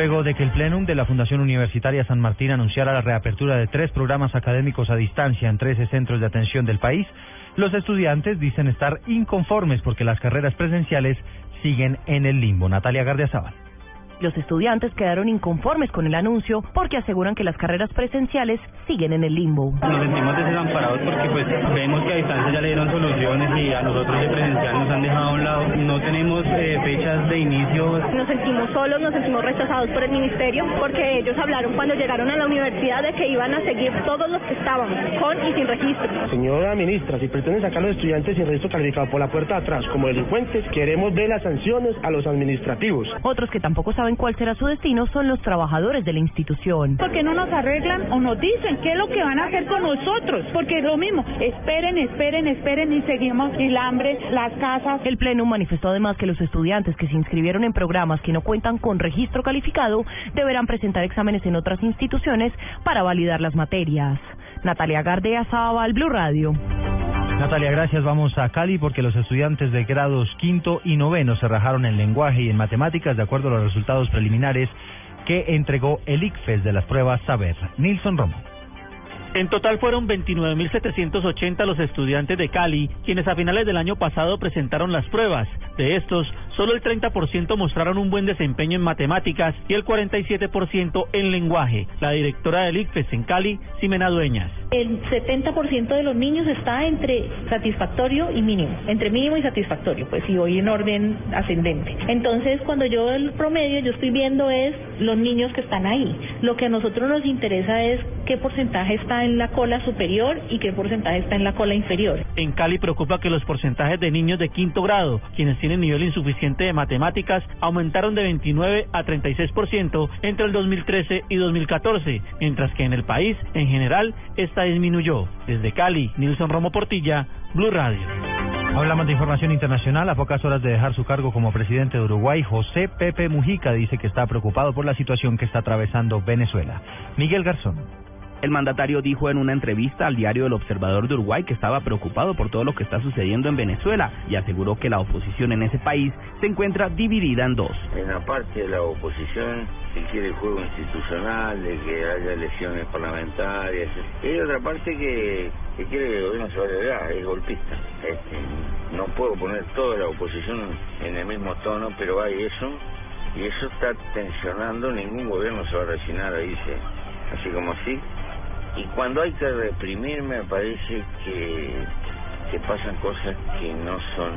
Luego de que el Plenum de la Fundación Universitaria San Martín anunciara la reapertura de tres programas académicos a distancia en 13 centros de atención del país, los estudiantes dicen estar inconformes porque las carreras presenciales siguen en el limbo. Natalia Gardiazabal. Los estudiantes quedaron inconformes con el anuncio porque aseguran que las carreras presenciales siguen en el limbo. Nos sentimos desamparados porque pues vemos que a distancia ya le dieron soluciones y a nosotros de presencial nos han dejado a un lado. No tenemos eh, fechas de inicio. Nos sentimos solos, nos sentimos rechazados por el ministerio porque ellos hablaron cuando llegaron a la universidad de que iban a seguir todos los que estábamos con y sin registro. Señora ministra, si pretenden sacar a los estudiantes sin registro calificado por la puerta de atrás como delincuentes, queremos ver las sanciones a los administrativos. Otros que tampoco saben cuál será su destino son los trabajadores de la institución. ¿Por qué no nos arreglan o nos dicen qué es lo que van a hacer con nosotros? Porque es lo mismo, esperen, esperen, esperen y seguimos el hambre, las casas. El Pleno manifestó además que los estudiantes que se inscribieron en programas que no cuentan con registro calificado deberán presentar exámenes en otras instituciones para validar las materias. Natalia Gardea, Sabal, Blue Radio. Natalia, gracias. Vamos a Cali porque los estudiantes de grados quinto y noveno se rajaron en lenguaje y en matemáticas de acuerdo a los resultados preliminares que entregó el ICFES de las pruebas Saber. Nilson Romo. En total fueron 29.780 los estudiantes de Cali quienes a finales del año pasado presentaron las pruebas. De estos, solo el 30% mostraron un buen desempeño en matemáticas y el 47% en lenguaje. La directora del ICFES en Cali, Ximena Dueñas. El 70% de los niños está entre satisfactorio y mínimo, entre mínimo y satisfactorio, pues si voy en orden ascendente. Entonces, cuando yo el promedio, yo estoy viendo es los niños que están ahí. Lo que a nosotros nos interesa es qué porcentaje está en la cola superior y qué porcentaje está en la cola inferior. En Cali preocupa que los porcentajes de niños de quinto grado, quienes tienen nivel insuficiente de matemáticas, aumentaron de 29 a 36% entre el 2013 y 2014, mientras que en el país, en general, esta disminuyó. Desde Cali, Nilson Romo Portilla, Blue Radio. Hablamos de información internacional. A pocas horas de dejar su cargo como presidente de Uruguay, José Pepe Mujica dice que está preocupado por la situación que está atravesando Venezuela. Miguel Garzón. El mandatario dijo en una entrevista al diario El Observador de Uruguay que estaba preocupado por todo lo que está sucediendo en Venezuela y aseguró que la oposición en ese país se encuentra dividida en dos. En la parte de la oposición se quiere el juego institucional, de que haya elecciones parlamentarias. Y otra parte que, que quiere que el gobierno se vaya de gas, es golpista. Este, no puedo poner toda la oposición en el mismo tono, pero hay eso. Y eso está tensionando, ningún gobierno se va a resignar a así como así. Cuando hay que reprimir me parece que, que pasan cosas que no son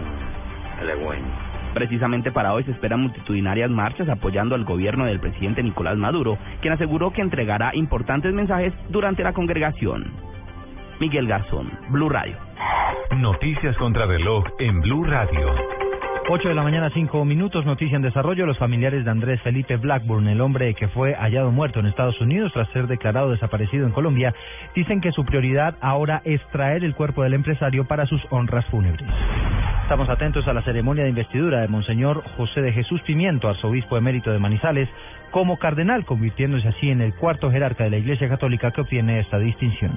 halagüeñas. Precisamente para hoy se esperan multitudinarias marchas apoyando al gobierno del presidente Nicolás Maduro, quien aseguró que entregará importantes mensajes durante la congregación. Miguel Garzón, Blue Radio. Noticias contra reloj en Blue Radio. 8 de la mañana, 5 minutos, noticia en desarrollo. Los familiares de Andrés Felipe Blackburn, el hombre que fue hallado muerto en Estados Unidos tras ser declarado desaparecido en Colombia, dicen que su prioridad ahora es traer el cuerpo del empresario para sus honras fúnebres. Estamos atentos a la ceremonia de investidura de Monseñor José de Jesús Pimiento, arzobispo emérito de Manizales, como cardenal, convirtiéndose así en el cuarto jerarca de la Iglesia Católica que obtiene esta distinción.